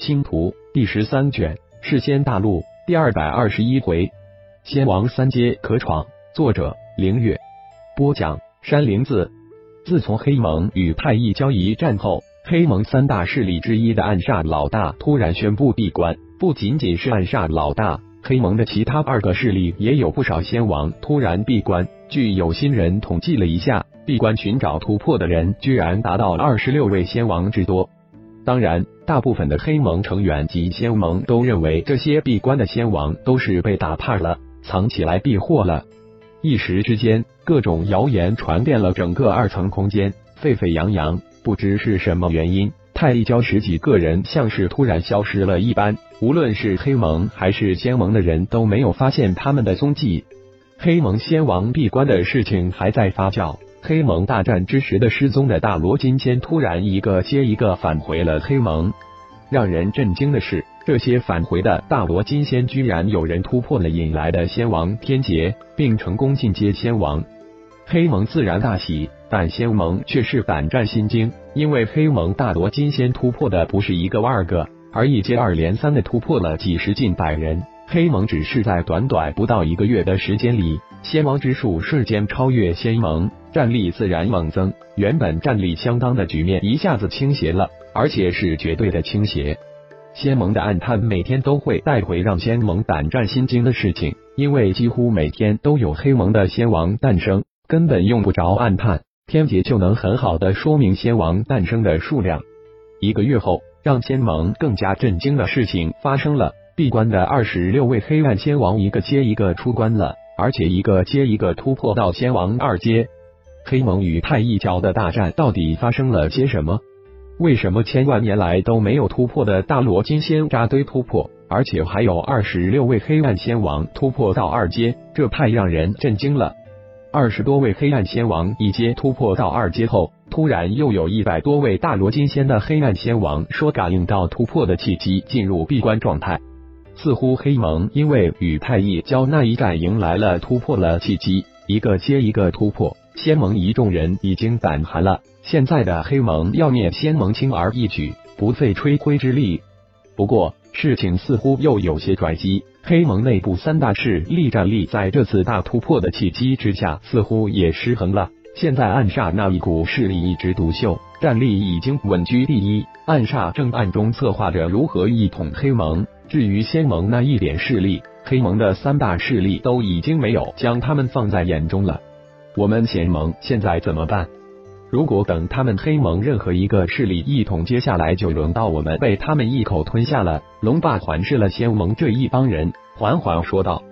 星图第十三卷，世仙大陆第二百二十一回，仙王三阶可闯。作者：凌月。播讲：山林子。自从黑盟与太一交易战后，黑盟三大势力之一的暗煞老大突然宣布闭关。不仅仅是暗煞老大，黑盟的其他二个势力也有不少仙王突然闭关。据有心人统计了一下，闭关寻找突破的人居然达到二十六位仙王之多。当然，大部分的黑盟成员及仙盟都认为这些闭关的仙王都是被打怕了，藏起来避祸了。一时之间，各种谣言传遍了整个二层空间，沸沸扬扬。不知是什么原因，太一教十几个人像是突然消失了一般，无论是黑盟还是仙盟的人都没有发现他们的踪迹。黑盟仙王闭关的事情还在发酵。黑盟大战之时的失踪的大罗金仙突然一个接一个返回了黑盟，让人震惊的是，这些返回的大罗金仙居然有人突破了引来的仙王天劫，并成功进阶仙王。黑盟自然大喜，但仙盟却是胆战心惊，因为黑盟大罗金仙突破的不是一个二个，而一接二连三的突破了几十近百人。黑盟只是在短短不到一个月的时间里，仙王之数瞬间超越仙盟。战力自然猛增，原本战力相当的局面一下子倾斜了，而且是绝对的倾斜。仙盟的暗探每天都会带回让仙盟胆战心惊的事情，因为几乎每天都有黑盟的仙王诞生，根本用不着暗探，天劫就能很好的说明仙王诞生的数量。一个月后，让仙盟更加震惊的事情发生了：闭关的二十六位黑暗仙王一个接一个出关了，而且一个接一个突破到仙王二阶。黑盟与太一教的大战到底发生了些什么？为什么千万年来都没有突破的大罗金仙扎堆突破，而且还有二十六位黑暗仙王突破到二阶？这太让人震惊了！二十多位黑暗仙王一阶突破到二阶后，突然又有一百多位大罗金仙的黑暗仙王说感应到突破的契机，进入闭关状态。似乎黑盟因为与太一教那一战迎来了突破了契机，一个接一个突破。仙盟一众人已经胆寒了，现在的黑盟要灭仙盟轻而易举，不费吹灰之力。不过事情似乎又有些转机，黑盟内部三大势力战力在这次大突破的契机之下，似乎也失衡了。现在暗煞那一股势力一枝独秀，战力已经稳居第一，暗煞正暗中策划着如何一统黑盟。至于仙盟那一点势力，黑盟的三大势力都已经没有将他们放在眼中了。我们仙盟现在怎么办？如果等他们黑盟任何一个势力一统，接下来就轮到我们被他们一口吞下了。龙霸环视了仙盟这一帮人，缓缓说道：“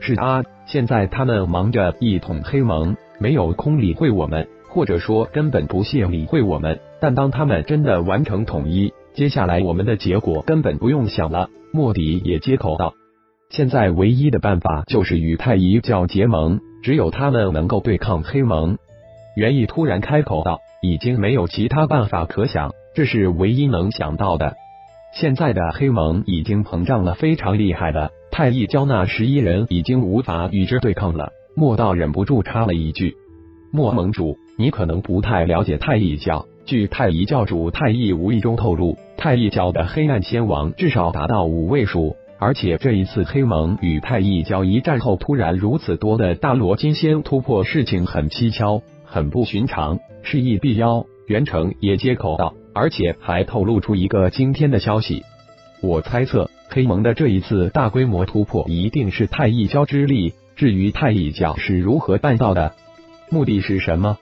是啊，现在他们忙着一统黑盟，没有空理会我们，或者说根本不屑理会我们。但当他们真的完成统一，接下来我们的结果根本不用想了。”莫迪也接口道：“现在唯一的办法就是与太一教结盟。”只有他们能够对抗黑盟。元义突然开口道：“已经没有其他办法可想，这是唯一能想到的。现在的黑盟已经膨胀了，非常厉害的。太一教那十一人已经无法与之对抗了。”莫道忍不住插了一句：“莫盟主，你可能不太了解太一教。据太一教主太一无意中透露，太一教的黑暗仙王至少达到五位数。”而且这一次黑盟与太一交一战后，突然如此多的大罗金仙突破，事情很蹊跷，很不寻常，是意必妖。袁成也接口道，而且还透露出一个惊天的消息。我猜测黑盟的这一次大规模突破，一定是太一教之力。至于太一教是如何办到的，目的是什么，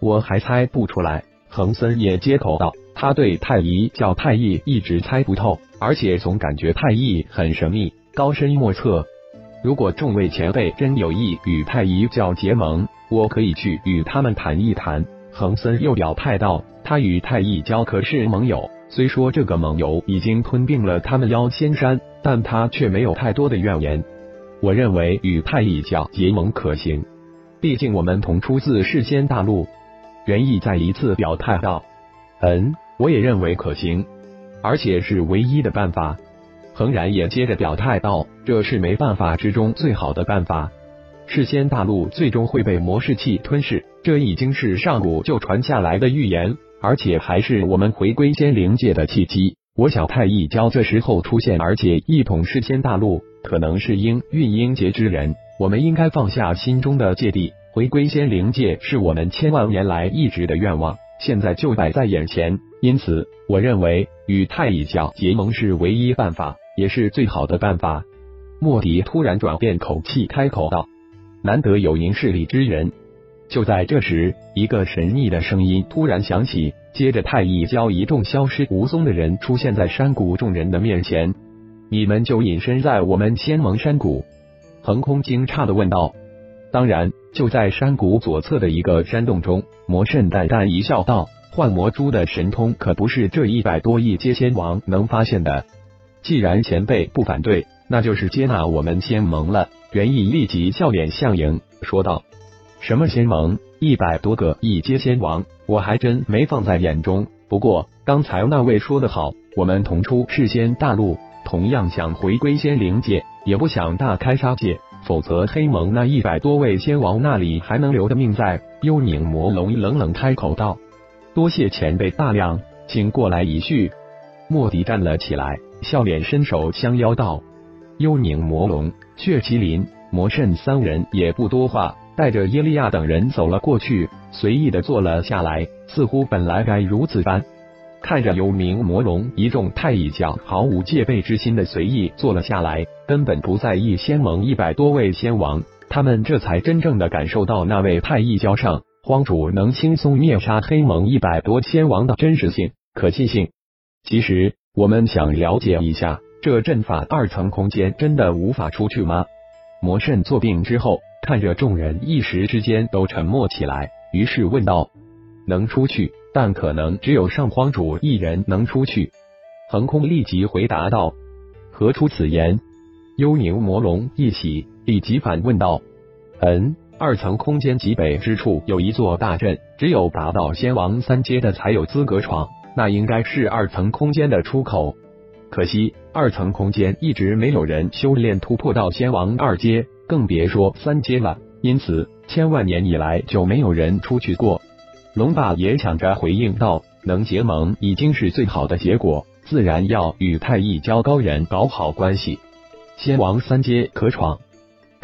我还猜不出来。恒森也接口道，他对太医叫太医一直猜不透。而且总感觉太医很神秘、高深莫测。如果众位前辈真有意与太医教结盟，我可以去与他们谈一谈。恒森又表态道：“他与太医教可是盟友，虽说这个盟友已经吞并了他们妖仙山，但他却没有太多的怨言。我认为与太医教结盟可行，毕竟我们同出自世间大陆。”元义再一次表态道：“嗯，我也认为可行。”而且是唯一的办法。恒然也接着表态道：“这是没办法之中最好的办法。世仙大陆最终会被魔士器吞噬，这已经是上古就传下来的预言，而且还是我们回归仙灵界的契机。我想太一教这时候出现，而且一统世间大陆，可能是应运英劫之人。我们应该放下心中的芥蒂，回归仙灵界，是我们千万年来一直的愿望，现在就摆在眼前。因此，我认为与太乙教结盟是唯一办法，也是最好的办法。莫迪突然转变口气，开口道：“难得有明事理之人。”就在这时，一个神秘的声音突然响起。接着，太乙教一众消失无踪的人出现在山谷众人的面前。你们就隐身在我们仙盟山谷？横空惊诧的问道。当然，就在山谷左侧的一个山洞中。魔圣淡淡一笑，道：“幻魔珠的神通可不是这一百多亿阶仙王能发现的。既然前辈不反对，那就是接纳我们仙盟了。”袁毅立即笑脸相迎，说道：“什么仙盟？一百多个一阶仙王？”我还真没放在眼中。不过刚才那位说得好，我们同出世仙大陆，同样想回归仙灵界，也不想大开杀戒。否则黑盟那一百多位仙王那里还能留的命在？幽冥魔龙冷冷开口道：“多谢前辈大量，请过来一叙。”莫迪站了起来，笑脸伸手相邀道：“幽冥魔龙、血麒麟、魔圣三人也不多话。”带着耶利亚等人走了过去，随意的坐了下来，似乎本来该如此般。看着有名魔龙一众太乙教毫无戒备之心的随意坐了下来，根本不在意仙盟一百多位仙王，他们这才真正的感受到那位太乙教上荒主能轻松灭杀黑盟一百多仙王的真实性、可信性。其实，我们想了解一下，这阵法二层空间真的无法出去吗？魔圣坐定之后。看着众人一时之间都沉默起来，于是问道：“能出去，但可能只有上荒主一人能出去。”横空立即回答道：“何出此言？”幽冥魔龙一喜，立即反问道：“嗯，二层空间极北之处有一座大阵，只有达到仙王三阶的才有资格闯，那应该是二层空间的出口。可惜二层空间一直没有人修炼突破到仙王二阶。”更别说三阶了，因此千万年以来就没有人出去过。龙霸也抢着回应道：“能结盟已经是最好的结果，自然要与太一教高人搞好关系。仙王三阶可闯。”